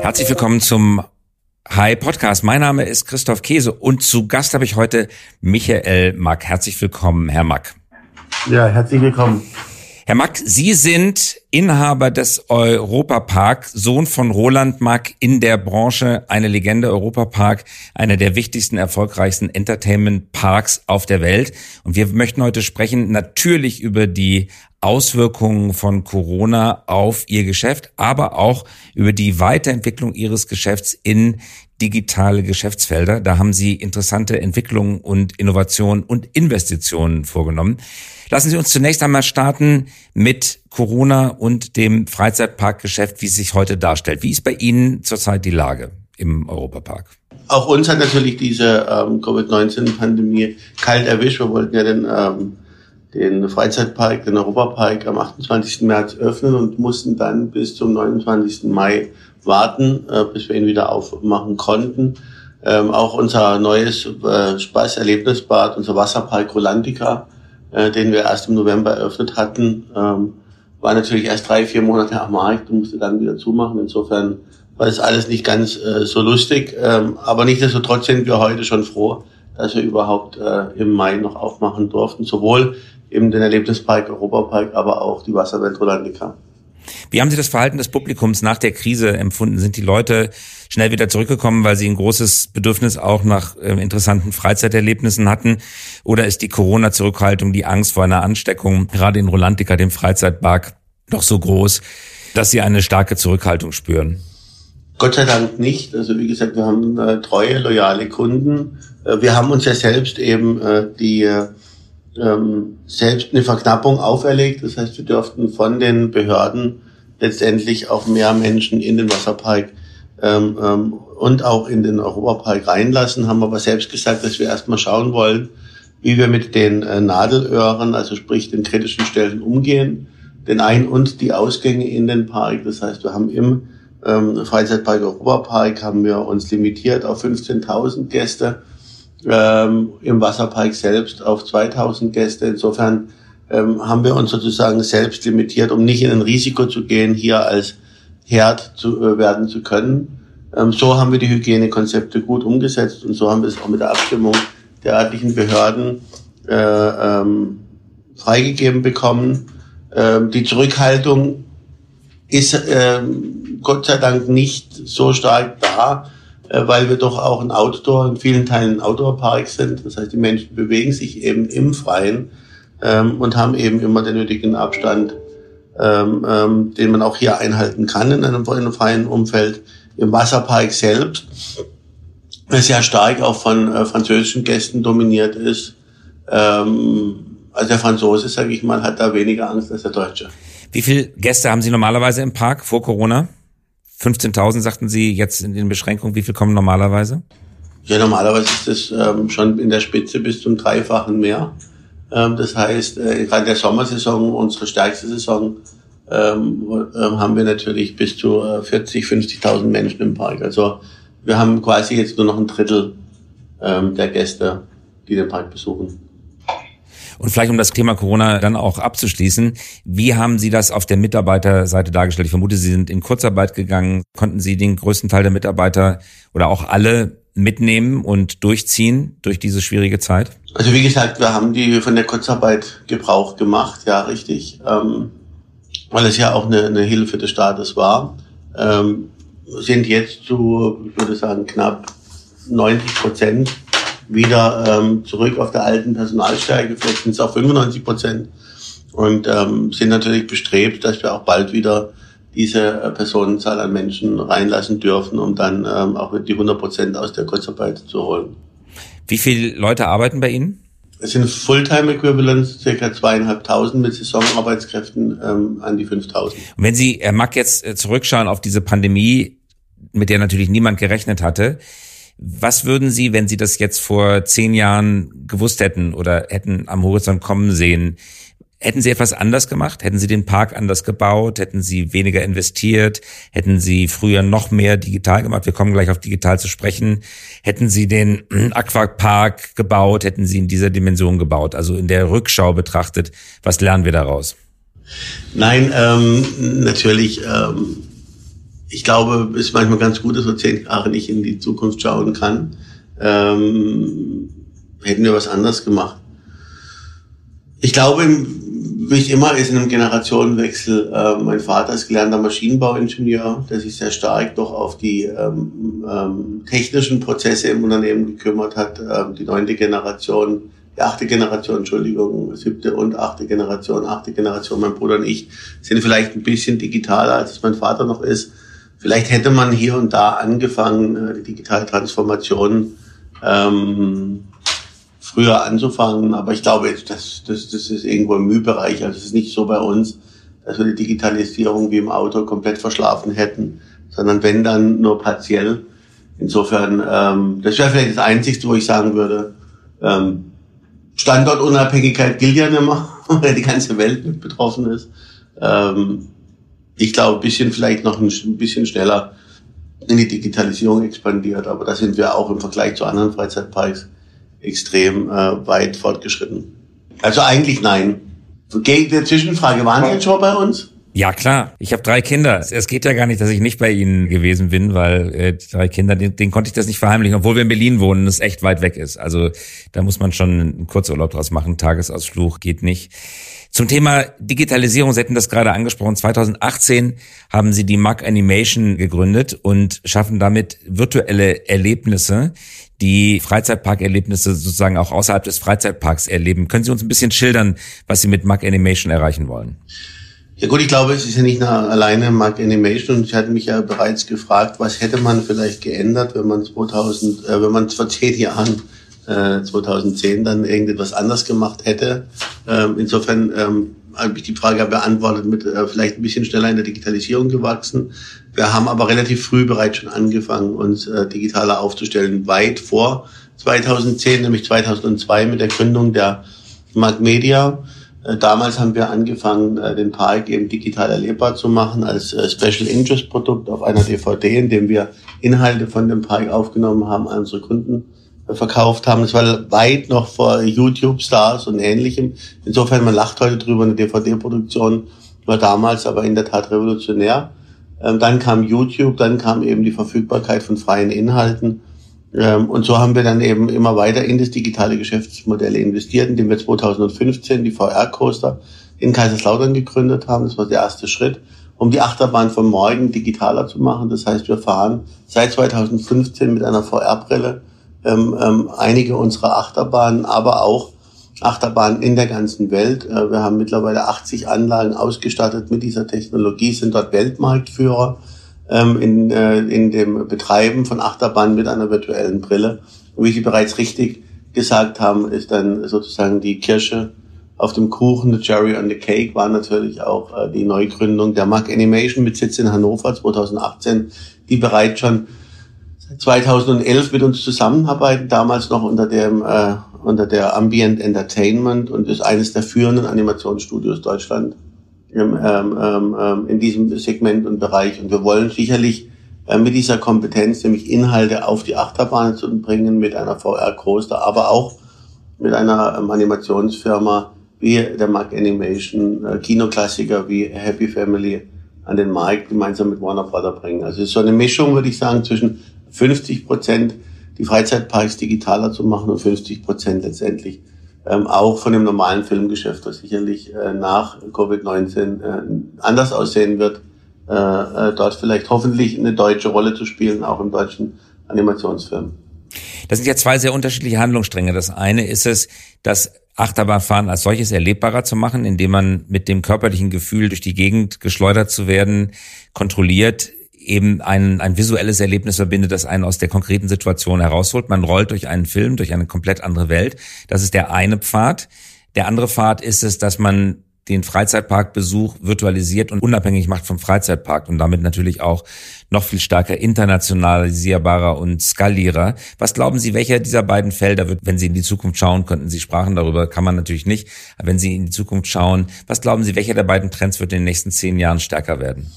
Herzlich willkommen zum Hi Podcast. Mein Name ist Christoph Käse und zu Gast habe ich heute Michael Mack. Herzlich willkommen, Herr Mack. Ja, herzlich willkommen. Herr Mack, Sie sind Inhaber des Europapark, Sohn von Roland Mack in der Branche, eine Legende Europapark, einer der wichtigsten, erfolgreichsten Entertainment-Parks auf der Welt. Und wir möchten heute sprechen natürlich über die Auswirkungen von Corona auf Ihr Geschäft, aber auch über die Weiterentwicklung Ihres Geschäfts in digitale Geschäftsfelder. Da haben Sie interessante Entwicklungen und Innovationen und Investitionen vorgenommen. Lassen Sie uns zunächst einmal starten mit Corona und dem Freizeitparkgeschäft, wie es sich heute darstellt. Wie ist bei Ihnen zurzeit die Lage im Europapark? Auch uns hat natürlich diese ähm, Covid-19-Pandemie kalt erwischt. Wir wollten ja den, ähm, den Freizeitpark, den Europapark am 28. März öffnen und mussten dann bis zum 29. Mai warten, äh, bis wir ihn wieder aufmachen konnten. Ähm, auch unser neues äh, Spaßerlebnisbad, unser Wasserpark Rolantica, äh, den wir erst im November eröffnet hatten, ähm, war natürlich erst drei, vier Monate am Markt und musste dann wieder zumachen. Insofern war das alles nicht ganz äh, so lustig. Ähm, aber nichtsdestotrotz sind wir heute schon froh, dass wir überhaupt äh, im Mai noch aufmachen durften. Sowohl eben den Erlebnispark Europapark, aber auch die Wasserwelt Rolandica. Wie haben Sie das Verhalten des Publikums nach der Krise empfunden? Sind die Leute schnell wieder zurückgekommen, weil sie ein großes Bedürfnis auch nach äh, interessanten Freizeiterlebnissen hatten? Oder ist die Corona-Zurückhaltung, die Angst vor einer Ansteckung, gerade in Rolantica, dem Freizeitpark, doch so groß, dass Sie eine starke Zurückhaltung spüren? Gott sei Dank nicht. Also wie gesagt, wir haben äh, treue, loyale Kunden. Äh, wir haben uns ja selbst eben äh, die äh, ähm, selbst eine Verknappung auferlegt. Das heißt, wir dürften von den Behörden letztendlich auch mehr Menschen in den Wasserpark ähm, ähm, und auch in den Europapark reinlassen, haben aber selbst gesagt, dass wir erstmal schauen wollen, wie wir mit den äh, Nadelöhren, also sprich den kritischen Stellen umgehen, den Ein- und die Ausgänge in den Park. Das heißt, wir haben im ähm, Freizeitpark Europapark haben wir uns limitiert auf 15.000 Gäste ähm, im Wasserpark selbst auf 2000 Gäste. Insofern ähm, haben wir uns sozusagen selbst limitiert, um nicht in ein Risiko zu gehen, hier als Herd zu äh, werden zu können. Ähm, so haben wir die Hygienekonzepte gut umgesetzt und so haben wir es auch mit der Abstimmung der örtlichen Behörden äh, ähm, freigegeben bekommen. Ähm, die Zurückhaltung ist ähm, Gott sei Dank nicht so stark da, weil wir doch auch ein Outdoor, in vielen Teilen ein Outdoor-Park sind. Das heißt, die Menschen bewegen sich eben im Freien ähm, und haben eben immer den nötigen Abstand, ähm, ähm, den man auch hier einhalten kann in einem, in einem freien Umfeld. Im Wasserpark selbst, der sehr stark auch von äh, französischen Gästen dominiert ist. Ähm, also der Franzose, sage ich mal, hat da weniger Angst als der Deutsche. Wie viele Gäste haben Sie normalerweise im Park vor Corona? 15.000 sagten Sie jetzt in den Beschränkungen. Wie viel kommen normalerweise? Ja, normalerweise ist es ähm, schon in der Spitze bis zum Dreifachen mehr. Ähm, das heißt, äh, gerade der Sommersaison, unsere stärkste Saison, ähm, äh, haben wir natürlich bis zu äh, 40, 50.000 Menschen im Park. Also wir haben quasi jetzt nur noch ein Drittel ähm, der Gäste, die den Park besuchen. Und vielleicht um das Thema Corona dann auch abzuschließen, wie haben Sie das auf der Mitarbeiterseite dargestellt? Ich vermute, Sie sind in Kurzarbeit gegangen. Konnten Sie den größten Teil der Mitarbeiter oder auch alle mitnehmen und durchziehen durch diese schwierige Zeit? Also wie gesagt, wir haben die von der Kurzarbeit Gebrauch gemacht, ja richtig, ähm, weil es ja auch eine, eine Hilfe des Staates war. Ähm, sind jetzt zu, ich würde sagen, knapp 90 Prozent wieder ähm, zurück auf der alten Personalstärke, vielleicht sind es auch 95 Prozent und ähm, sind natürlich bestrebt, dass wir auch bald wieder diese äh, Personenzahl an Menschen reinlassen dürfen, um dann ähm, auch die 100 Prozent aus der Kurzarbeit zu holen. Wie viele Leute arbeiten bei Ihnen? Es sind Fulltime-Equivalents circa zweieinhalbtausend mit Saisonarbeitskräften ähm, an die 5000. Und wenn Sie, Herr Mack, jetzt äh, zurückschauen auf diese Pandemie, mit der natürlich niemand gerechnet hatte, was würden Sie, wenn Sie das jetzt vor zehn Jahren gewusst hätten oder hätten am Horizont kommen sehen, Hätten Sie etwas anders gemacht? Hätten Sie den Park anders gebaut? Hätten Sie weniger investiert? Hätten Sie früher noch mehr digital gemacht? Wir kommen gleich auf digital zu sprechen. Hätten Sie den Aquapark gebaut? Hätten Sie in dieser Dimension gebaut? Also in der Rückschau betrachtet, was lernen wir daraus? Nein, ähm, natürlich ähm, ich glaube, es ist manchmal ganz gut, dass man zehn Jahre nicht in die Zukunft schauen kann. Ähm, hätten wir was anderes gemacht. Ich glaube, wie es immer ist in einem Generationenwechsel, äh, mein Vater ist gelernter Maschinenbauingenieur, der sich sehr stark doch auf die ähm, ähm, technischen Prozesse im Unternehmen gekümmert hat. Ähm, die neunte Generation, die achte Generation, Entschuldigung, siebte und achte Generation, achte Generation, mein Bruder und ich sind vielleicht ein bisschen digitaler, als es mein Vater noch ist. Vielleicht hätte man hier und da angefangen, äh, die digitale Transformation ähm, früher anzufangen, aber ich glaube, das, das, das ist irgendwo im Mühbereich. Also es ist nicht so bei uns, dass wir die Digitalisierung wie im Auto komplett verschlafen hätten, sondern wenn dann nur partiell. Insofern, ähm, das wäre vielleicht das Einzige, wo ich sagen würde, ähm, Standortunabhängigkeit gilt ja nicht mehr, weil die ganze Welt mit betroffen ist. Ähm, ich glaube, ein bisschen vielleicht noch ein, ein bisschen schneller in die Digitalisierung expandiert, aber da sind wir auch im Vergleich zu anderen Freizeitparks extrem äh, weit fortgeschritten. Also eigentlich nein. Gegen der Zwischenfrage, waren Sie jetzt schon bei uns? Ja, klar. Ich habe drei Kinder. Es geht ja gar nicht, dass ich nicht bei Ihnen gewesen bin, weil äh, die drei Kinder, denen, denen konnte ich das nicht verheimlichen, obwohl wir in Berlin wohnen und es echt weit weg ist. Also da muss man schon einen Kurzurlaub draus machen. Tagesausflug geht nicht. Zum Thema Digitalisierung, Sie hatten das gerade angesprochen, 2018 haben Sie die Mac Animation gegründet und schaffen damit virtuelle Erlebnisse, die Freizeitparkerlebnisse sozusagen auch außerhalb des Freizeitparks erleben. Können Sie uns ein bisschen schildern, was Sie mit Mac Animation erreichen wollen? Ja gut, ich glaube, es ist ja nicht alleine Mac Animation und ich hatte mich ja bereits gefragt, was hätte man vielleicht geändert, wenn man 2000, äh, wenn man vor zehn Jahren 2010 äh, dann irgendetwas anders gemacht hätte. Ähm, insofern ähm, habe ich die Frage beantwortet mit äh, vielleicht ein bisschen schneller in der Digitalisierung gewachsen. Wir haben aber relativ früh bereits schon angefangen, uns äh, digitaler aufzustellen, weit vor 2010, nämlich 2002 mit der Gründung der Mark Media. Damals haben wir angefangen, den Park eben digital erlebbar zu machen als Special Interest Produkt auf einer DVD, in dem wir Inhalte von dem Park aufgenommen haben an unsere Kunden verkauft haben. Das war weit noch vor YouTube-Stars und ähnlichem. Insofern, man lacht heute drüber, eine DVD-Produktion war damals aber in der Tat revolutionär. Ähm, dann kam YouTube, dann kam eben die Verfügbarkeit von freien Inhalten. Ähm, und so haben wir dann eben immer weiter in das digitale Geschäftsmodell investiert, indem wir 2015 die VR-Coaster in Kaiserslautern gegründet haben. Das war der erste Schritt, um die Achterbahn von morgen digitaler zu machen. Das heißt, wir fahren seit 2015 mit einer VR-Brille ähm, ähm, einige unserer Achterbahnen, aber auch Achterbahnen in der ganzen Welt. Äh, wir haben mittlerweile 80 Anlagen ausgestattet mit dieser Technologie, sind dort Weltmarktführer ähm, in, äh, in dem Betreiben von Achterbahnen mit einer virtuellen Brille. Und wie Sie bereits richtig gesagt haben, ist dann sozusagen die Kirsche auf dem Kuchen, the cherry on the cake, war natürlich auch äh, die Neugründung der Mac Animation mit Sitz in Hannover 2018, die bereits schon 2011 mit uns zusammenarbeiten, damals noch unter dem äh, unter der Ambient Entertainment und ist eines der führenden Animationsstudios Deutschland im, ähm, ähm, ähm, in diesem Segment und Bereich. Und wir wollen sicherlich äh, mit dieser Kompetenz, nämlich Inhalte auf die Achterbahn zu bringen, mit einer VR-Coaster, aber auch mit einer ähm, Animationsfirma wie der Mark Animation, äh, Kinoklassiker wie Happy Family an den Markt gemeinsam mit Warner Brother bringen. Also es ist so eine Mischung, würde ich sagen, zwischen 50 Prozent die Freizeitparks digitaler zu machen und 50 Prozent letztendlich ähm, auch von dem normalen Filmgeschäft, das sicherlich äh, nach Covid-19 äh, anders aussehen wird, äh, äh, dort vielleicht hoffentlich eine deutsche Rolle zu spielen, auch im deutschen Animationsfilm. Das sind ja zwei sehr unterschiedliche Handlungsstränge. Das eine ist es, das Achterbahnfahren als solches erlebbarer zu machen, indem man mit dem körperlichen Gefühl durch die Gegend geschleudert zu werden, kontrolliert eben ein, ein visuelles Erlebnis verbindet, das einen aus der konkreten Situation herausholt. Man rollt durch einen Film, durch eine komplett andere Welt. Das ist der eine Pfad. Der andere Pfad ist es, dass man den Freizeitparkbesuch virtualisiert und unabhängig macht vom Freizeitpark und damit natürlich auch noch viel stärker internationalisierbarer und skalierer. Was glauben Sie, welcher dieser beiden Felder wird, wenn Sie in die Zukunft schauen könnten? Sie sprachen darüber, kann man natürlich nicht. Aber wenn Sie in die Zukunft schauen, was glauben Sie, welcher der beiden Trends wird in den nächsten zehn Jahren stärker werden?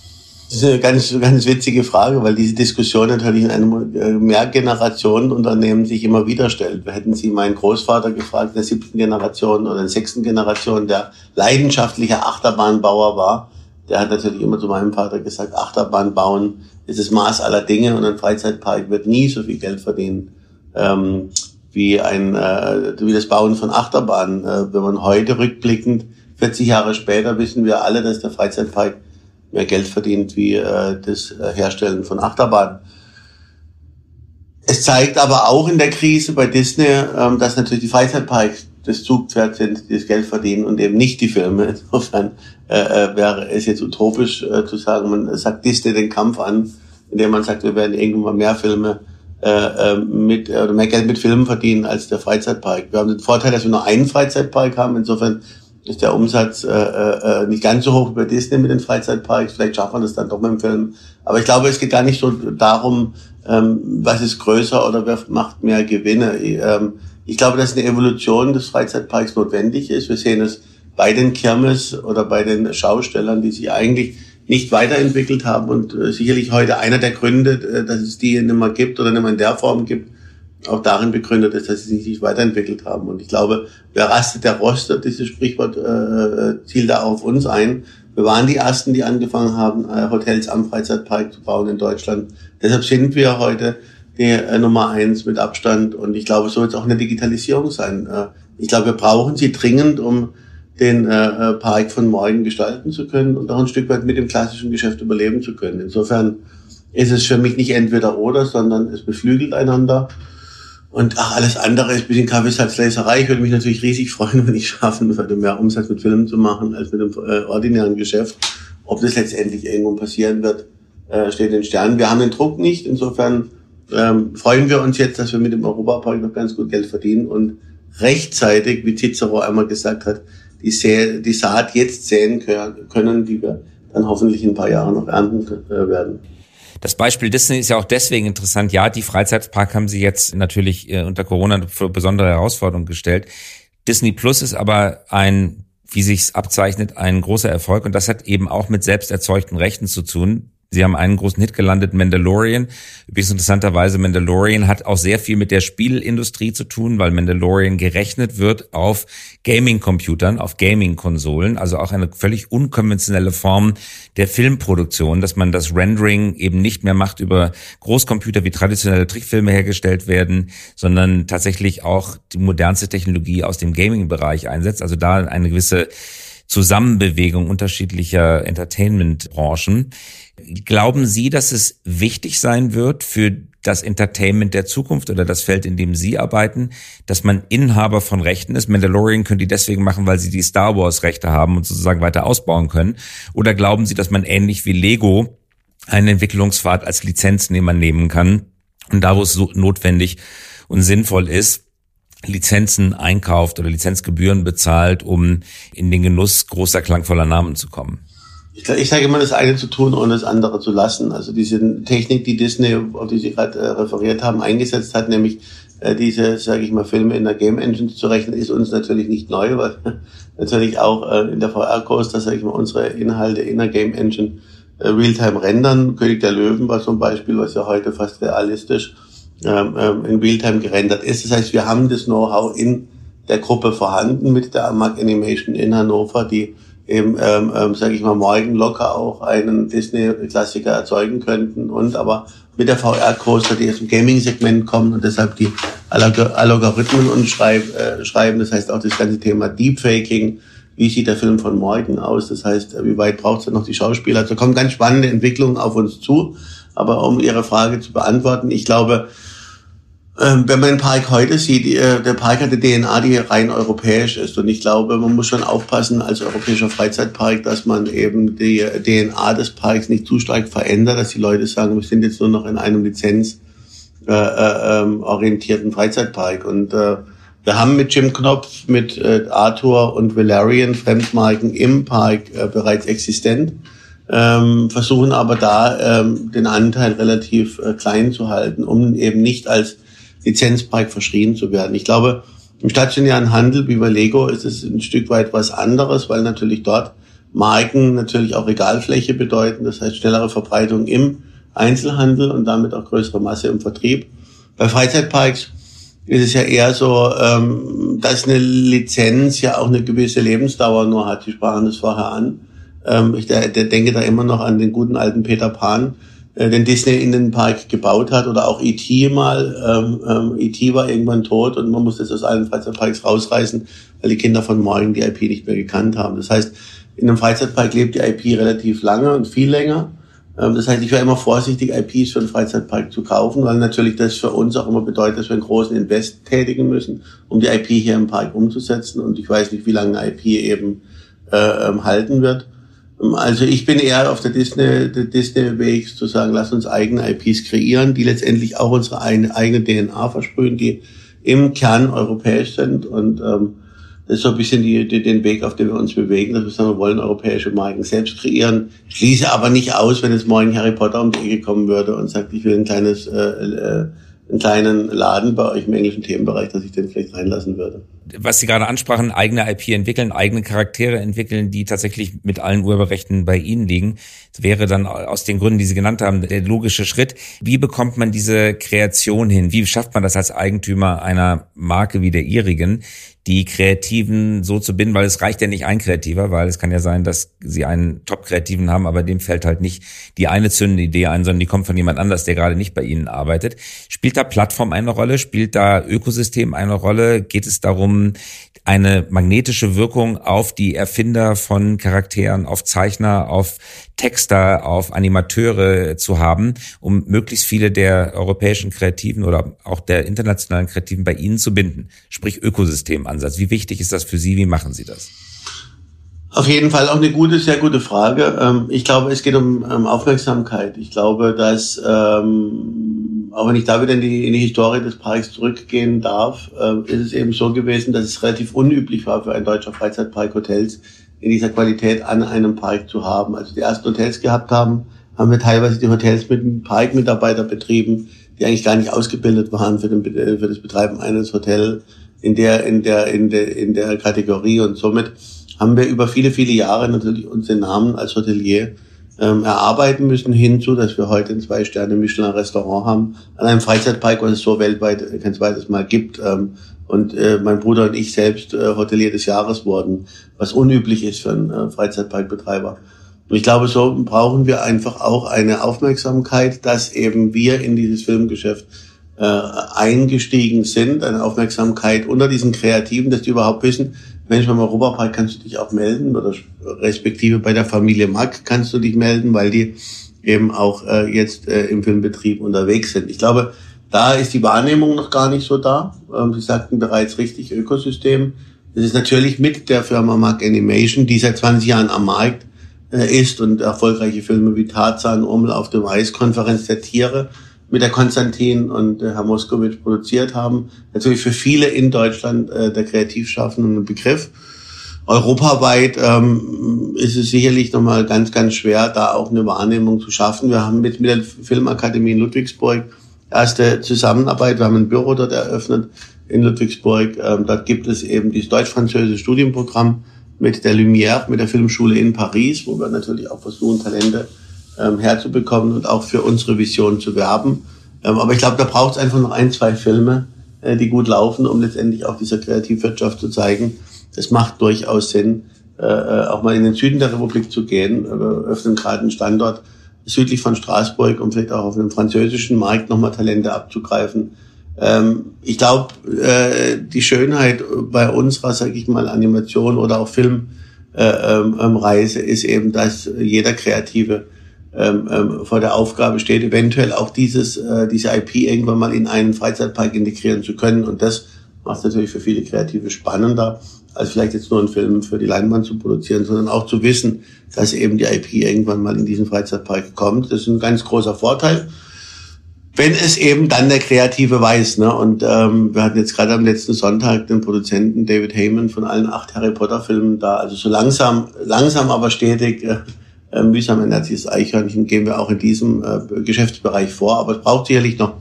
Das ist eine ganz, ganz witzige Frage, weil diese Diskussion natürlich in einem äh, Mehrgenerationenunternehmen sich immer wieder stellt. Hätten Sie meinen Großvater gefragt, der siebten Generation oder der sechsten Generation, der leidenschaftlicher Achterbahnbauer war, der hat natürlich immer zu meinem Vater gesagt, Achterbahn bauen ist das Maß aller Dinge und ein Freizeitpark wird nie so viel Geld verdienen ähm, wie ein äh, wie das Bauen von Achterbahnen. Äh, wenn man heute rückblickend 40 Jahre später wissen wir alle, dass der Freizeitpark mehr Geld verdient wie äh, das äh, Herstellen von Achterbahnen. Es zeigt aber auch in der Krise bei Disney, ähm, dass natürlich die Freizeitparks das Zugpferd sind, die das Geld verdienen und eben nicht die Filme. Insofern äh, äh, wäre es jetzt utopisch äh, zu sagen, man sagt Disney den Kampf an, indem man sagt, wir werden irgendwann mehr Filme äh, äh, mit oder mehr Geld mit Filmen verdienen als der Freizeitpark. Wir haben den Vorteil, dass wir nur einen Freizeitpark haben. Insofern ist der Umsatz äh, äh, nicht ganz so hoch wie bei Disney mit den Freizeitparks. Vielleicht schafft man das dann doch mit dem Film. Aber ich glaube, es geht gar nicht so darum, ähm, was ist größer oder wer macht mehr Gewinne. Ähm, ich glaube, dass eine Evolution des Freizeitparks notwendig ist. Wir sehen es bei den Kirmes oder bei den Schaustellern, die sich eigentlich nicht weiterentwickelt haben und äh, sicherlich heute einer der Gründe, äh, dass es die nicht mehr gibt oder nicht mehr in der Form gibt, auch darin begründet ist, dass sie sich nicht weiterentwickelt haben. Und ich glaube, wer rastet, der rostet. Dieses Sprichwort äh, zielt da auf uns ein. Wir waren die Ersten, die angefangen haben, äh, Hotels am Freizeitpark zu bauen in Deutschland. Deshalb sind wir heute die äh, Nummer eins mit Abstand. Und ich glaube, so wird es auch eine Digitalisierung sein. Äh, ich glaube, wir brauchen sie dringend, um den äh, äh, Park von morgen gestalten zu können und auch ein Stück weit mit dem klassischen Geschäft überleben zu können. Insofern ist es für mich nicht entweder oder, sondern es beflügelt einander. Und ach, alles andere ist ein bisschen Kaffeesatzleserei. Ich würde mich natürlich riesig freuen, wenn ich schaffen würde, mehr Umsatz mit Filmen zu machen als mit dem äh, ordinären Geschäft. Ob das letztendlich irgendwo passieren wird, äh, steht in Sternen. Wir haben den Druck nicht. Insofern ähm, freuen wir uns jetzt, dass wir mit dem Europapark noch ganz gut Geld verdienen und rechtzeitig, wie Cicero einmal gesagt hat, die, Sä die Saat jetzt säen können, die wir dann hoffentlich in ein paar Jahren noch ernten äh, werden. Das Beispiel Disney ist ja auch deswegen interessant. Ja, die Freizeitpark haben sie jetzt natürlich äh, unter Corona für besondere Herausforderungen gestellt. Disney Plus ist aber ein, wie sich's abzeichnet, ein großer Erfolg und das hat eben auch mit selbst erzeugten Rechten zu tun. Sie haben einen großen Hit gelandet, Mandalorian. Übrigens interessanterweise, Mandalorian hat auch sehr viel mit der Spielindustrie zu tun, weil Mandalorian gerechnet wird auf Gaming-Computern, auf Gaming-Konsolen, also auch eine völlig unkonventionelle Form der Filmproduktion, dass man das Rendering eben nicht mehr macht über Großcomputer, wie traditionelle Trickfilme hergestellt werden, sondern tatsächlich auch die modernste Technologie aus dem Gaming-Bereich einsetzt. Also da eine gewisse Zusammenbewegung unterschiedlicher Entertainment-Branchen. Glauben Sie, dass es wichtig sein wird für das Entertainment der Zukunft oder das Feld, in dem Sie arbeiten, dass man Inhaber von Rechten ist? Mandalorian können die deswegen machen, weil sie die Star Wars Rechte haben und sozusagen weiter ausbauen können. Oder glauben Sie, dass man ähnlich wie Lego einen Entwicklungspfad als Lizenznehmer nehmen kann und da, wo es so notwendig und sinnvoll ist, Lizenzen einkauft oder Lizenzgebühren bezahlt, um in den Genuss großer klangvoller Namen zu kommen? Ich, ich sage immer, das eine zu tun, ohne das andere zu lassen. Also diese Technik, die Disney, auf die Sie gerade äh, referiert haben, eingesetzt hat, nämlich äh, diese, sage ich mal, Filme in der Game Engine zu rechnen, ist uns natürlich nicht neu, weil natürlich auch äh, in der VR-Coaster, sage ich mal, unsere Inhalte in der Game Engine äh, Realtime rendern. König der Löwen war zum Beispiel, was ja heute fast realistisch ähm, ähm, in Realtime gerendert ist. Das heißt, wir haben das Know-how in der Gruppe vorhanden mit der Amag Animation in Hannover, die eben, ähm, ähm, sage ich mal, morgen locker auch einen Disney-Klassiker erzeugen könnten und aber mit der VR-Coaster, die aus dem Gaming-Segment kommen und deshalb die Algorithmen und schreib, äh, schreiben. Das heißt auch das ganze Thema Deepfaking. Wie sieht der Film von morgen aus? Das heißt, wie weit braucht es noch die Schauspieler? Also kommen ganz spannende Entwicklungen auf uns zu. Aber um Ihre Frage zu beantworten, ich glaube, ähm, wenn man den Park heute sieht, äh, der Park hat eine DNA, die rein europäisch ist. Und ich glaube, man muss schon aufpassen als europäischer Freizeitpark, dass man eben die DNA des Parks nicht zu stark verändert, dass die Leute sagen, wir sind jetzt nur noch in einem Lizenz äh, äh, ähm, orientierten Freizeitpark. Und äh, wir haben mit Jim Knopf, mit äh, Arthur und Valerian Fremdmarken im Park äh, bereits existent, ähm, versuchen aber da ähm, den Anteil relativ äh, klein zu halten, um eben nicht als Lizenzpark verschrien zu werden. Ich glaube, im stationären Handel wie bei Lego ist es ein Stück weit was anderes, weil natürlich dort Marken natürlich auch Regalfläche bedeuten, das heißt schnellere Verbreitung im Einzelhandel und damit auch größere Masse im Vertrieb. Bei Freizeitparks ist es ja eher so, ähm, dass eine Lizenz ja auch eine gewisse Lebensdauer nur hat. Sie sprachen das vorher an. Ähm, ich denke da immer noch an den guten alten Peter Pan, den Disney in den Park gebaut hat oder auch E.T. mal. Ähm, ähm, E.T. war irgendwann tot und man musste es aus allen Freizeitparks rausreißen, weil die Kinder von morgen die IP nicht mehr gekannt haben. Das heißt, in einem Freizeitpark lebt die IP relativ lange und viel länger. Ähm, das heißt, ich wäre immer vorsichtig, IPs für einen Freizeitpark zu kaufen, weil natürlich das für uns auch immer bedeutet, dass wir einen großen Invest tätigen müssen, um die IP hier im Park umzusetzen. Und ich weiß nicht, wie lange eine IP eben äh, ähm, halten wird. Also ich bin eher auf der Disney, der Disney-Weg zu sagen, lass uns eigene IPs kreieren, die letztendlich auch unsere eigene DNA versprühen, die im Kern europäisch sind und ähm, das ist so ein bisschen die, die, den Weg, auf den wir uns bewegen, dass wir sagen, wir wollen europäische Marken selbst kreieren. Schließe aber nicht aus, wenn jetzt morgen Harry Potter um die Ecke kommen würde und sagt, ich will ein kleines, äh, äh, einen kleinen Laden bei euch im englischen Themenbereich, dass ich den vielleicht reinlassen würde was Sie gerade ansprachen, eigene IP entwickeln, eigene Charaktere entwickeln, die tatsächlich mit allen Urheberrechten bei Ihnen liegen. Das wäre dann aus den Gründen, die Sie genannt haben, der logische Schritt. Wie bekommt man diese Kreation hin? Wie schafft man das als Eigentümer einer Marke wie der Ihrigen, die Kreativen so zu binden, weil es reicht ja nicht ein Kreativer, weil es kann ja sein, dass sie einen Top-Kreativen haben, aber dem fällt halt nicht die eine zündende Idee ein, sondern die kommt von jemand anders, der gerade nicht bei ihnen arbeitet. Spielt da Plattform eine Rolle? Spielt da Ökosystem eine Rolle? Geht es darum, eine magnetische Wirkung auf die Erfinder von Charakteren, auf Zeichner, auf Texter, auf Animateure zu haben, um möglichst viele der europäischen Kreativen oder auch der internationalen Kreativen bei Ihnen zu binden. Sprich Ökosystemansatz. Wie wichtig ist das für Sie? Wie machen Sie das? Auf jeden Fall auch eine gute, sehr gute Frage. Ähm, ich glaube, es geht um Aufmerksamkeit. Ich glaube, dass ähm, auch wenn ich da wieder in die, in die Historie des Parks zurückgehen darf, äh, ist es eben so gewesen, dass es relativ unüblich war für ein deutscher Freizeitpark Hotels in dieser Qualität an einem Park zu haben. Also die ersten Hotels gehabt haben, haben wir teilweise die Hotels mit einem Parkmitarbeiter betrieben, die eigentlich gar nicht ausgebildet waren für, den, für das Betreiben eines Hotels in der, in der, in der, in der Kategorie. Und somit haben wir über viele, viele Jahre natürlich unseren Namen als Hotelier ähm, erarbeiten müssen, hinzu, dass wir heute ein Zwei-Sterne-Michelin-Restaurant haben, an einem Freizeitpark, was es so weltweit kein zweites Mal gibt. Ähm, und äh, mein Bruder und ich selbst äh, Hotelier des Jahres wurden, was unüblich ist für einen äh, Freizeitparkbetreiber. Und ich glaube, so brauchen wir einfach auch eine Aufmerksamkeit, dass eben wir in dieses Filmgeschäft äh, eingestiegen sind, eine Aufmerksamkeit unter diesen Kreativen, dass die überhaupt wissen, wenn ich beim Europapark kannst du dich auch melden oder respektive bei der Familie Mack kannst du dich melden, weil die eben auch äh, jetzt äh, im Filmbetrieb unterwegs sind. Ich glaube, da ist die Wahrnehmung noch gar nicht so da. Ähm, Sie sagten bereits richtig, Ökosystem. Das ist natürlich mit der Firma Mack Animation, die seit 20 Jahren am Markt äh, ist und erfolgreiche Filme wie Tarzan, Urmel auf dem Eis, Konferenz der Tiere mit der Konstantin und äh, Herr Moskowitsch produziert haben. Natürlich für viele in Deutschland äh, der Kreativschaffenden ein Begriff. Europaweit ähm, ist es sicherlich nochmal ganz, ganz schwer, da auch eine Wahrnehmung zu schaffen. Wir haben mit, mit der Filmakademie in Ludwigsburg erste Zusammenarbeit. Wir haben ein Büro dort eröffnet in Ludwigsburg. Ähm, dort gibt es eben dieses deutsch-französische Studienprogramm mit der Lumière, mit der Filmschule in Paris, wo wir natürlich auch versuchen, Talente ähm, herzubekommen und auch für unsere Vision zu werben. Ähm, aber ich glaube, da braucht es einfach noch ein, zwei Filme, äh, die gut laufen, um letztendlich auch dieser Kreativwirtschaft zu zeigen. Es macht durchaus Sinn, äh, äh auch mal in den Süden der Republik zu gehen. Wir öffnen gerade einen Standort südlich von Straßburg, um vielleicht auch auf dem französischen Markt nochmal Talente abzugreifen. Ähm, ich glaube, äh, die Schönheit bei unserer, sage ich mal, Animation oder auch Filmreise äh, ähm, ähm, ist eben, dass jeder Kreative ähm, ähm, vor der Aufgabe steht, eventuell auch dieses, äh, diese IP irgendwann mal in einen Freizeitpark integrieren zu können. Und das macht es natürlich für viele Kreative spannender, als vielleicht jetzt nur einen Film für die Leinwand zu produzieren, sondern auch zu wissen, dass eben die IP irgendwann mal in diesen Freizeitpark kommt. Das ist ein ganz großer Vorteil. Wenn es eben dann der Kreative weiß, ne? Und ähm, wir hatten jetzt gerade am letzten Sonntag den Produzenten David Heyman von allen acht Harry Potter Filmen da. Also so langsam, langsam aber stetig äh, äh, mühsam das Eichhörnchen, gehen wir auch in diesem äh, Geschäftsbereich vor. Aber es braucht sicherlich noch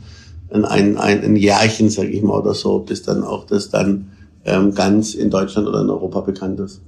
ein, ein, ein Jährchen, sage ich mal, oder so, bis dann auch das dann ähm, ganz in Deutschland oder in Europa bekannt ist.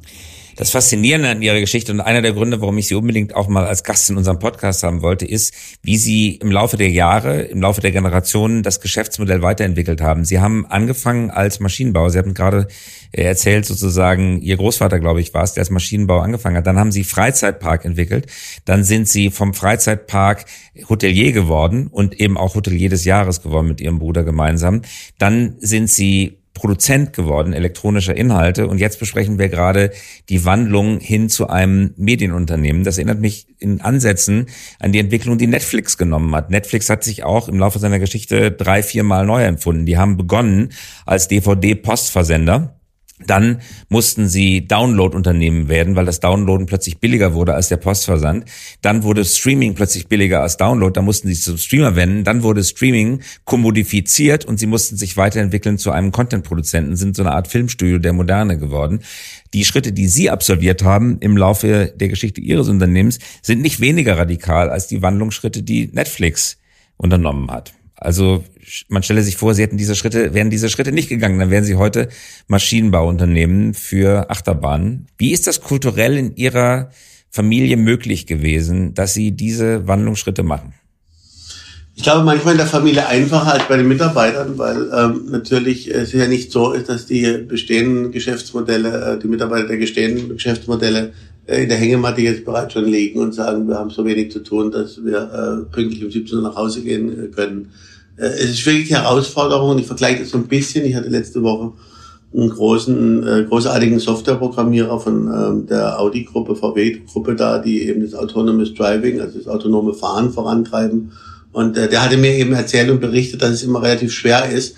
Das Faszinierende an Ihrer Geschichte und einer der Gründe, warum ich Sie unbedingt auch mal als Gast in unserem Podcast haben wollte, ist, wie Sie im Laufe der Jahre, im Laufe der Generationen das Geschäftsmodell weiterentwickelt haben. Sie haben angefangen als Maschinenbauer. Sie hatten gerade erzählt sozusagen, Ihr Großvater, glaube ich, war es, der als Maschinenbauer angefangen hat. Dann haben Sie Freizeitpark entwickelt. Dann sind Sie vom Freizeitpark Hotelier geworden und eben auch Hotelier des Jahres geworden mit Ihrem Bruder gemeinsam. Dann sind Sie Produzent geworden elektronischer Inhalte und jetzt besprechen wir gerade die Wandlung hin zu einem Medienunternehmen. Das erinnert mich in Ansätzen an die Entwicklung, die Netflix genommen hat. Netflix hat sich auch im Laufe seiner Geschichte drei, viermal neu empfunden. Die haben begonnen als DVD-Postversender dann mussten sie Download-Unternehmen werden, weil das Downloaden plötzlich billiger wurde als der Postversand. Dann wurde Streaming plötzlich billiger als Download. Da mussten sie zum Streamer wenden. Dann wurde Streaming kommodifiziert und sie mussten sich weiterentwickeln zu einem Content-Produzenten, sind so eine Art Filmstudio der Moderne geworden. Die Schritte, die Sie absolviert haben im Laufe der Geschichte Ihres Unternehmens, sind nicht weniger radikal als die Wandlungsschritte, die Netflix unternommen hat. Also man stelle sich vor, sie hätten diese Schritte, wären diese Schritte nicht gegangen, dann wären sie heute Maschinenbauunternehmen für Achterbahnen. Wie ist das kulturell in Ihrer Familie möglich gewesen, dass Sie diese Wandlungsschritte machen? Ich glaube manchmal in der Familie einfacher als bei den Mitarbeitern, weil ähm, natürlich es ja nicht so ist, dass die bestehenden Geschäftsmodelle, äh, die Mitarbeiter der bestehenden Geschäftsmodelle äh, in der Hängematte jetzt bereits schon liegen und sagen, wir haben so wenig zu tun, dass wir äh, pünktlich um 17 Uhr nach Hause gehen äh, können. Äh, es ist wirklich Herausforderung. Ich vergleiche das so ein bisschen. Ich hatte letzte Woche einen großen, äh, großartigen Softwareprogrammierer von ähm, der Audi-Gruppe, VW-Gruppe da, die eben das Autonomous Driving, also das autonome Fahren vorantreiben. Und äh, der hatte mir eben erzählt und berichtet, dass es immer relativ schwer ist,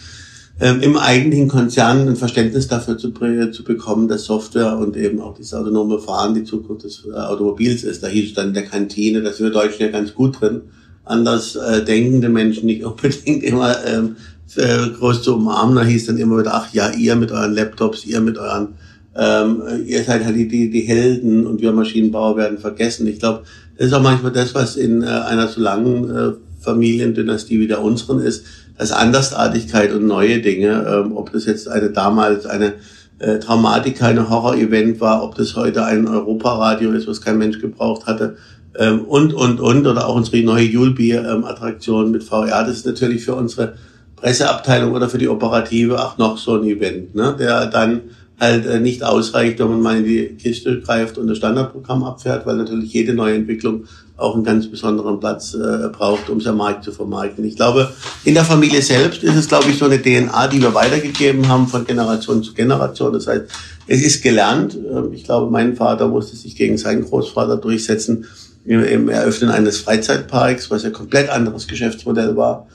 ähm, im eigentlichen Konzern ein Verständnis dafür zu, zu bekommen, dass Software und eben auch das autonome Fahren die Zukunft des äh, Automobils ist. Da hieß es dann in der Kantine, da sind wir Deutschen ja ganz gut drin anders äh, denkende Menschen nicht unbedingt immer ähm, äh, groß zu umarmen. Da hieß dann immer wieder, ach ja, ihr mit euren Laptops, ihr mit euren, ähm, ihr seid halt die, die, die Helden und wir Maschinenbauer werden vergessen. Ich glaube, das ist auch manchmal das, was in äh, einer so langen äh, Familiendynastie wie der unseren ist, dass Andersartigkeit und neue Dinge, ähm, ob das jetzt eine damals eine äh, Traumatik, keine Horror-Event war, ob das heute ein Europaradio ist, was kein Mensch gebraucht hatte, ähm, und, und, und, oder auch unsere neue Julbier-Attraktion mit VR. Das ist natürlich für unsere Presseabteilung oder für die Operative auch noch so ein Event, ne, der dann halt äh, nicht ausreicht, wenn man mal in die Kiste greift und das Standardprogramm abfährt, weil natürlich jede neue Entwicklung auch einen ganz besonderen Platz äh, braucht, um es am Markt zu vermarkten. Ich glaube, in der Familie selbst ist es, glaube ich, so eine DNA, die wir weitergegeben haben von Generation zu Generation. Das heißt, es ist gelernt. Ähm, ich glaube, mein Vater musste sich gegen seinen Großvater durchsetzen im Eröffnen eines Freizeitparks, was ja komplett anderes Geschäftsmodell war.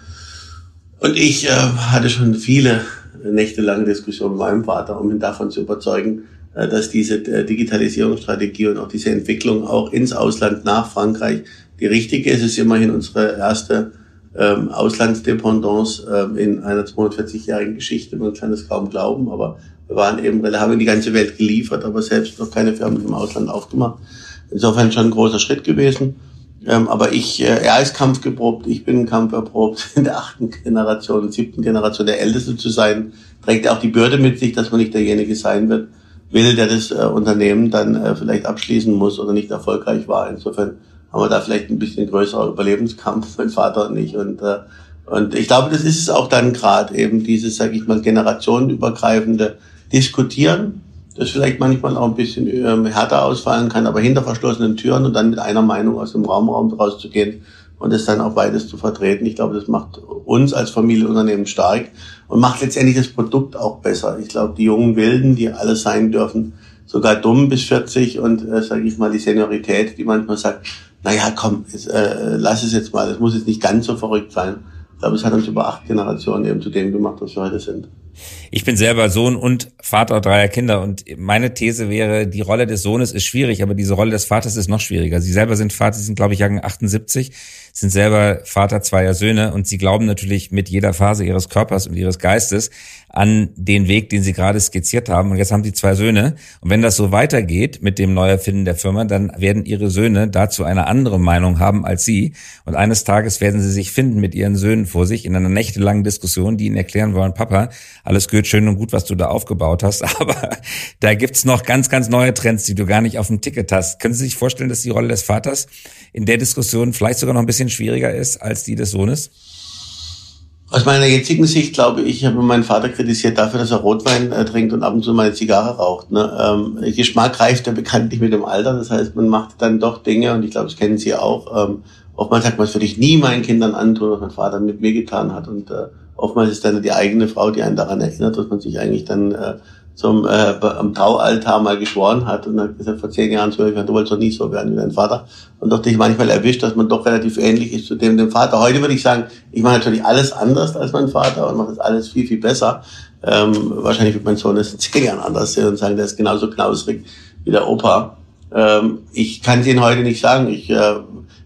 Und ich äh, hatte schon viele nächtelange Diskussionen mit meinem Vater, um ihn davon zu überzeugen, äh, dass diese äh, Digitalisierungsstrategie und auch diese Entwicklung auch ins Ausland nach Frankreich die richtige ist. Es ist immerhin unsere erste ähm, Auslandsdependance ähm, in einer 240-jährigen Geschichte. Man kann es kaum glauben, aber wir waren eben, haben in die ganze Welt geliefert, aber selbst noch keine Firmen im Ausland aufgemacht. Insofern schon ein großer Schritt gewesen. Ähm, aber ich, äh, er ist kampfgeprobt, ich bin kampferprobt, in der achten Generation, siebten Generation der Älteste zu sein, trägt auch die Bürde mit sich, dass man nicht derjenige sein wird, will, der das äh, Unternehmen dann äh, vielleicht abschließen muss oder nicht erfolgreich war. Insofern haben wir da vielleicht ein bisschen größerer Überlebenskampf, mein Vater und ich. Und, äh, und ich glaube, das ist es auch dann gerade, eben dieses, sage ich mal, generationenübergreifende Diskutieren das vielleicht manchmal auch ein bisschen ähm, härter ausfallen kann, aber hinter verschlossenen Türen und dann mit einer Meinung aus dem Raumraum rauszugehen und es dann auch beides zu vertreten. Ich glaube, das macht uns als Familienunternehmen stark und macht letztendlich das Produkt auch besser. Ich glaube, die jungen Wilden, die alle sein dürfen, sogar dumm bis 40 und, äh, sage ich mal, die Seniorität, die manchmal sagt, naja, komm, jetzt, äh, lass es jetzt mal, es muss jetzt nicht ganz so verrückt sein. Ich glaube, es hat uns über acht Generationen eben zu dem gemacht, was wir heute sind. Ich bin selber Sohn und Vater dreier Kinder und meine These wäre, die Rolle des Sohnes ist schwierig, aber diese Rolle des Vaters ist noch schwieriger. Sie selber sind Vater, Sie sind glaube ich Jahrgang 78, sind selber Vater zweier Söhne und Sie glauben natürlich mit jeder Phase Ihres Körpers und Ihres Geistes an den Weg, den Sie gerade skizziert haben. Und jetzt haben Sie zwei Söhne. Und wenn das so weitergeht mit dem Neuerfinden der Firma, dann werden Ihre Söhne dazu eine andere Meinung haben als Sie. Und eines Tages werden Sie sich finden mit Ihren Söhnen vor sich in einer nächtelangen Diskussion, die Ihnen erklären wollen, Papa, alles gut, schön und gut, was du da aufgebaut hast, aber da gibt's noch ganz, ganz neue Trends, die du gar nicht auf dem Ticket hast. Können Sie sich vorstellen, dass die Rolle des Vaters in der Diskussion vielleicht sogar noch ein bisschen schwieriger ist als die des Sohnes? Aus meiner jetzigen Sicht glaube ich, ich habe meinen Vater kritisiert dafür, dass er Rotwein äh, trinkt und ab und zu mal eine Zigarre raucht. Ne? Ähm, Geschmack reift ja bekanntlich mit dem Alter. Das heißt, man macht dann doch Dinge, und ich glaube, das kennen Sie auch. Ähm, oftmals sagt man, das würde ich nie meinen Kindern antun, was mein Vater mit mir getan hat. Und äh, oftmals ist dann die eigene Frau, die einen daran erinnert, dass man sich eigentlich dann äh, zum äh, am Traualtar mal geschworen hat und hat gesagt, vor zehn Jahren, zwölf Jahren, du wolltest doch nie so werden wie dein Vater. Und doch dich manchmal erwischt, dass man doch relativ ähnlich ist zu dem, dem Vater. Heute würde ich sagen, ich mache natürlich alles anders als mein Vater und mache das alles viel, viel besser. Ähm, wahrscheinlich wird mein Sohn das in zehn Jahren anders sehen und sagen, der ist genauso knausrig wie der Opa. Ähm, ich kann es Ihnen heute nicht sagen. Ich äh,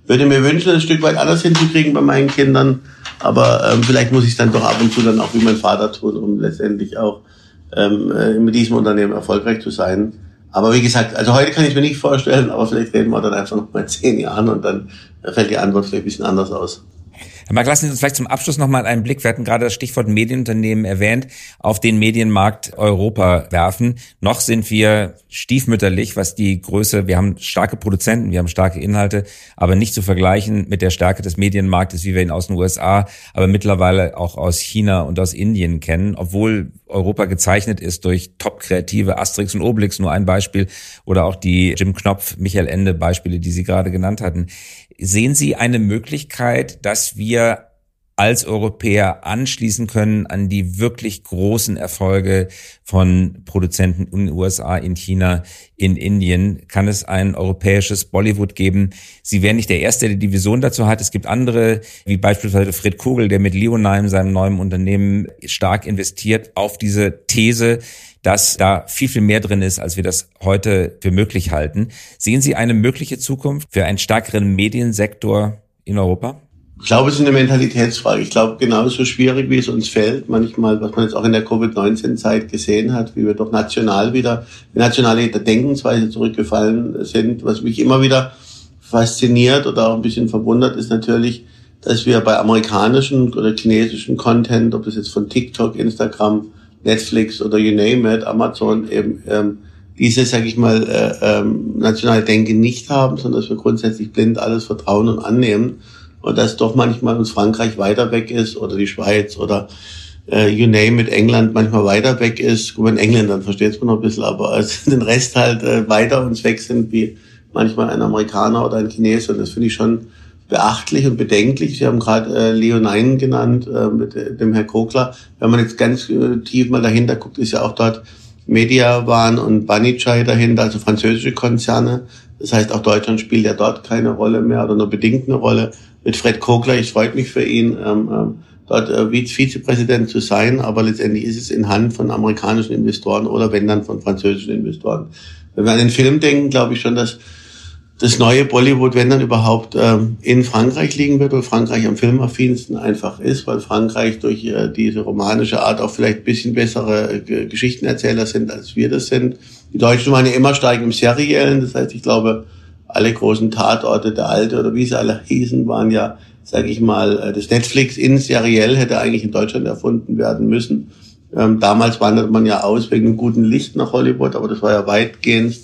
würde mir wünschen, ein Stück weit anders hinzukriegen bei meinen Kindern. Aber ähm, vielleicht muss ich dann doch ab und zu dann auch wie mein Vater tun, um letztendlich auch ähm, äh, mit diesem Unternehmen erfolgreich zu sein. Aber wie gesagt, also heute kann ich mir nicht vorstellen, aber vielleicht reden wir dann einfach noch mal zehn Jahren und dann fällt die Antwort vielleicht ein bisschen anders aus. Herr Mark, lassen Sie uns vielleicht zum Abschluss nochmal einen Blick, wir hatten gerade das Stichwort Medienunternehmen erwähnt, auf den Medienmarkt Europa werfen. Noch sind wir stiefmütterlich, was die Größe, wir haben starke Produzenten, wir haben starke Inhalte, aber nicht zu vergleichen mit der Stärke des Medienmarktes, wie wir ihn aus den USA, aber mittlerweile auch aus China und aus Indien kennen, obwohl Europa gezeichnet ist durch top-kreative Asterix und Obelix, nur ein Beispiel, oder auch die Jim Knopf, Michael Ende Beispiele, die Sie gerade genannt hatten. Sehen Sie eine Möglichkeit, dass wir als Europäer anschließen können an die wirklich großen Erfolge von Produzenten in den USA, in China, in Indien? Kann es ein europäisches Bollywood geben? Sie wären nicht der Erste, der die Vision dazu hat. Es gibt andere, wie beispielsweise Fred Kugel, der mit Leonheim, seinem neuen Unternehmen, stark investiert auf diese These, dass da viel, viel mehr drin ist, als wir das heute für möglich halten. Sehen Sie eine mögliche Zukunft für einen stärkeren Mediensektor in Europa? Ich glaube, es ist eine Mentalitätsfrage. Ich glaube, genauso schwierig, wie es uns fällt, manchmal, was man jetzt auch in der Covid-19-Zeit gesehen hat, wie wir doch national wieder, nationale Denkensweise zurückgefallen sind, was mich immer wieder fasziniert oder auch ein bisschen verwundert, ist natürlich, dass wir bei amerikanischen oder chinesischen Content, ob das jetzt von TikTok, Instagram, Netflix oder you name it, Amazon eben ähm, diese, sage ich mal, äh, ähm, nationale Denke nicht haben, sondern dass wir grundsätzlich blind alles vertrauen und annehmen und dass doch manchmal uns Frankreich weiter weg ist oder die Schweiz oder äh, you name it, England manchmal weiter weg ist. Gut, in Engländern versteht man noch ein bisschen, aber also den Rest halt äh, weiter uns weg sind, wie manchmal ein Amerikaner oder ein Chinese und das finde ich schon beachtlich und bedenklich. Sie haben gerade äh, Leonine genannt äh, mit äh, dem Herr Krogler. Wenn man jetzt ganz äh, tief mal dahinter guckt, ist ja auch dort Mediawan und Banijay dahinter, also französische Konzerne. Das heißt, auch Deutschland spielt ja dort keine Rolle mehr oder nur bedingt eine Rolle. Mit Fred Kogler, ich freut mich für ihn, ähm, ähm, dort äh, Vizepräsident zu sein, aber letztendlich ist es in Hand von amerikanischen Investoren oder wenn dann von französischen Investoren. Wenn wir an den Film denken, glaube ich schon, dass das neue Bollywood, wenn dann überhaupt, ähm, in Frankreich liegen wird, weil Frankreich am filmaffinsten einfach ist, weil Frankreich durch äh, diese romanische Art auch vielleicht ein bisschen bessere äh, Geschichtenerzähler sind, als wir das sind. Die Deutschen waren ja immer stark im Seriellen, das heißt, ich glaube, alle großen Tatorte, der Alte oder wie sie alle hießen, waren ja, sage ich mal, äh, das Netflix in seriell hätte eigentlich in Deutschland erfunden werden müssen. Ähm, damals wandert man ja aus wegen einem guten Licht nach Hollywood, aber das war ja weitgehend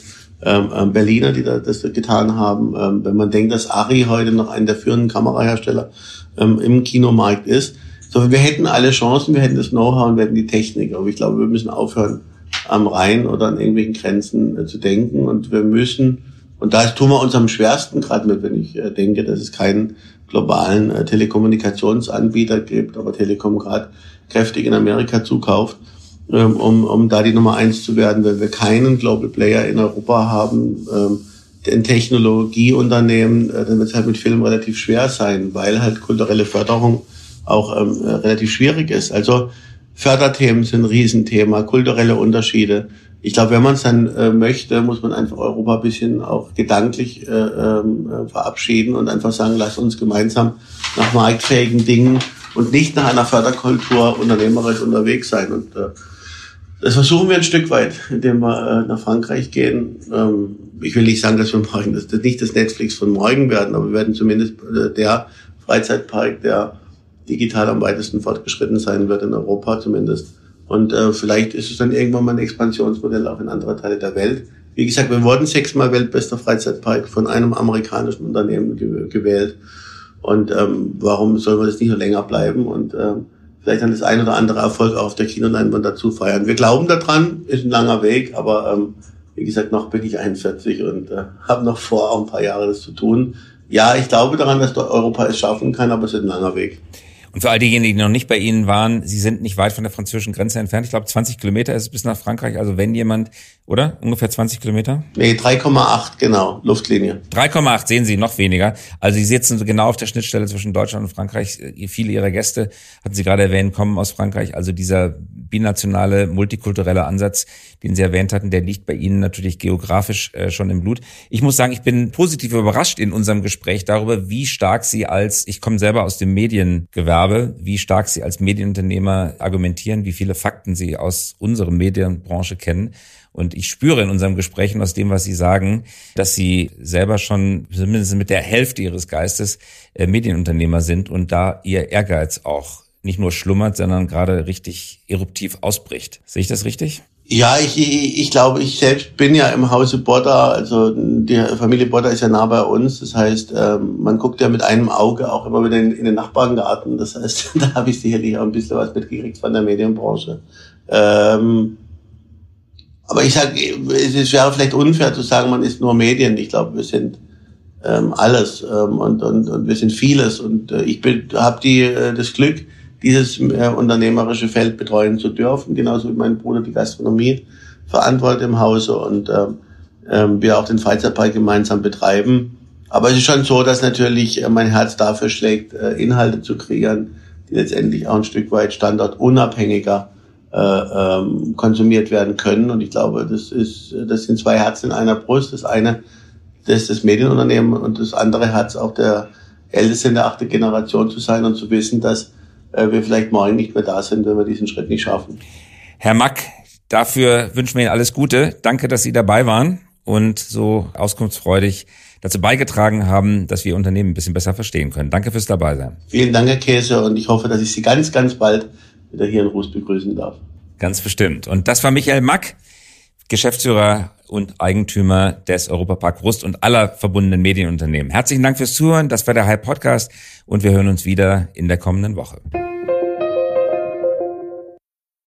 ähm, ähm, Berliner, die da, das getan haben. Ähm, wenn man denkt, dass Ari heute noch einer der führenden Kamerahersteller ähm, im Kinomarkt ist. So, wir hätten alle Chancen, wir hätten das Know-how und wir hätten die Technik. Aber ich glaube, wir müssen aufhören, am Rhein oder an irgendwelchen Grenzen äh, zu denken. Und wir müssen, und da tun wir uns am schwersten gerade mit, wenn ich äh, denke, dass es keinen globalen äh, Telekommunikationsanbieter gibt, aber Telekom gerade kräftig in Amerika zukauft ähm, um, um da die Nummer eins zu werden, weil wir keinen Global Player in Europa haben, ähm, Technologieunternehmen, äh, dann wird es halt mit Film relativ schwer sein, weil halt kulturelle Förderung auch ähm, äh, relativ schwierig ist. Also Förderthemen sind ein Riesenthema, kulturelle Unterschiede. Ich glaube, wenn man es dann äh, möchte, muss man einfach Europa ein bisschen auch gedanklich äh, ähm, äh, verabschieden und einfach sagen, lass uns gemeinsam nach marktfähigen Dingen und nicht nach einer Förderkultur unternehmerisch unterwegs sein. Und äh, das versuchen wir ein Stück weit, indem wir äh, nach Frankreich gehen. Ähm, ich will nicht sagen, dass wir morgen das, das nicht das Netflix von morgen werden, aber wir werden zumindest äh, der Freizeitpark, der digital am weitesten fortgeschritten sein wird in Europa, zumindest Und äh, vielleicht ist es dann irgendwann mal ein Expansionsmodell auch in andere Teile der Welt. Wie gesagt, wir wurden sechsmal weltbester Freizeitpark von einem amerikanischen Unternehmen gewählt. Und ähm, warum soll man das nicht noch länger bleiben und ähm, vielleicht dann das ein oder andere Erfolg auch auf der Kinoleinwand dazu feiern. Wir glauben daran, ist ein langer Weg, aber ähm, wie gesagt, noch bin ich 41 und äh, habe noch vor, auch ein paar Jahre das zu tun. Ja, ich glaube daran, dass Europa es schaffen kann, aber es ist ein langer Weg. Und für all diejenigen, die noch nicht bei Ihnen waren, Sie sind nicht weit von der französischen Grenze entfernt. Ich glaube, 20 Kilometer ist es bis nach Frankreich. Also wenn jemand, oder? Ungefähr 20 Kilometer? Nee, 3,8, genau, Luftlinie. 3,8 sehen Sie, noch weniger. Also Sie sitzen genau auf der Schnittstelle zwischen Deutschland und Frankreich. Viele Ihrer Gäste, hatten Sie gerade erwähnt, kommen aus Frankreich. Also dieser binationale, multikulturelle Ansatz, den Sie erwähnt hatten, der liegt bei Ihnen natürlich geografisch äh, schon im Blut. Ich muss sagen, ich bin positiv überrascht in unserem Gespräch darüber, wie stark Sie als, ich komme selber aus dem Mediengewerbe, wie stark Sie als Medienunternehmer argumentieren, wie viele Fakten Sie aus unserer Medienbranche kennen. Und ich spüre in unserem Gespräch und aus dem, was Sie sagen, dass Sie selber schon zumindest mit der Hälfte Ihres Geistes äh, Medienunternehmer sind und da Ihr Ehrgeiz auch nicht nur schlummert, sondern gerade richtig eruptiv ausbricht. Sehe ich das richtig? Ja, ich, ich, ich glaube, ich selbst bin ja im Hause Bodda, also die Familie Bodda ist ja nah bei uns. Das heißt, ähm, man guckt ja mit einem Auge auch immer wieder in, den Nachbargarten. Das heißt, da habe ich sicherlich auch ein bisschen was mitgekriegt von der Medienbranche. Ähm, aber ich sage, es wäre vielleicht unfair zu sagen, man ist nur Medien. Ich glaube, wir sind ähm, alles und, und, und wir sind vieles. Und äh, ich habe die äh, das Glück, dieses äh, unternehmerische Feld betreuen zu dürfen, genauso wie mein Bruder die Gastronomie verantwortet im Hause und ähm, ähm, wir auch den Freizeitpark gemeinsam betreiben. Aber es ist schon so, dass natürlich äh, mein Herz dafür schlägt, äh, Inhalte zu kreieren, die letztendlich auch ein Stück weit standortunabhängiger äh, ähm, konsumiert werden können. Und ich glaube, das ist, das sind zwei Herzen in einer Brust. Das eine, das ist das Medienunternehmen und das andere Herz auch der Älteste in der achten Generation zu sein und zu wissen, dass äh, wir vielleicht morgen nicht mehr da sind, wenn wir diesen Schritt nicht schaffen. Herr Mack, dafür wünschen wir Ihnen alles Gute. Danke, dass Sie dabei waren und so auskunftsfreudig dazu beigetragen haben, dass wir Unternehmen ein bisschen besser verstehen können. Danke fürs Dabeisein. Vielen Dank, Herr Käse, und ich hoffe, dass ich Sie ganz, ganz bald wieder hier in Ruß begrüßen darf. Ganz bestimmt. Und das war Michael Mack, Geschäftsführer und Eigentümer des Europapark Rust und aller verbundenen Medienunternehmen. Herzlichen Dank fürs Zuhören. Das war der Hype Podcast und wir hören uns wieder in der kommenden Woche.